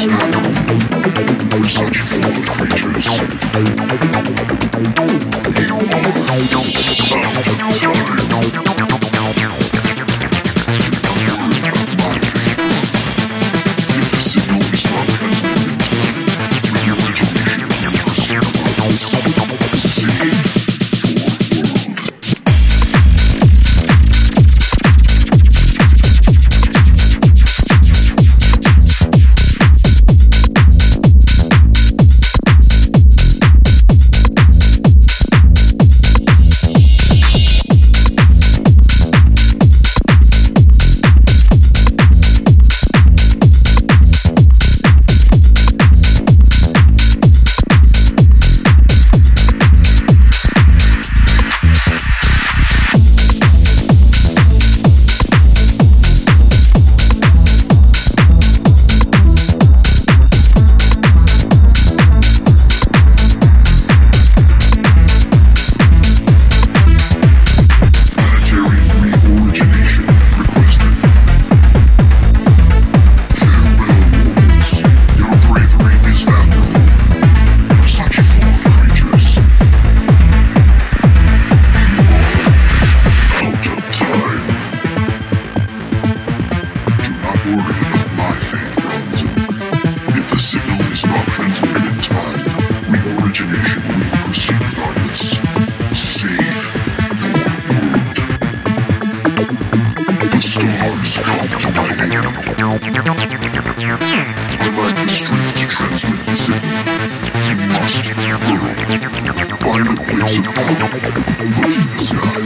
For such flawed creatures. You are perfect, darling. If the signal is not transmitted in time, reorigination will proceed regardless. Save your world. The stars come to my aid. The strength to transmit the signal. You must hurry. Find place of honor. To.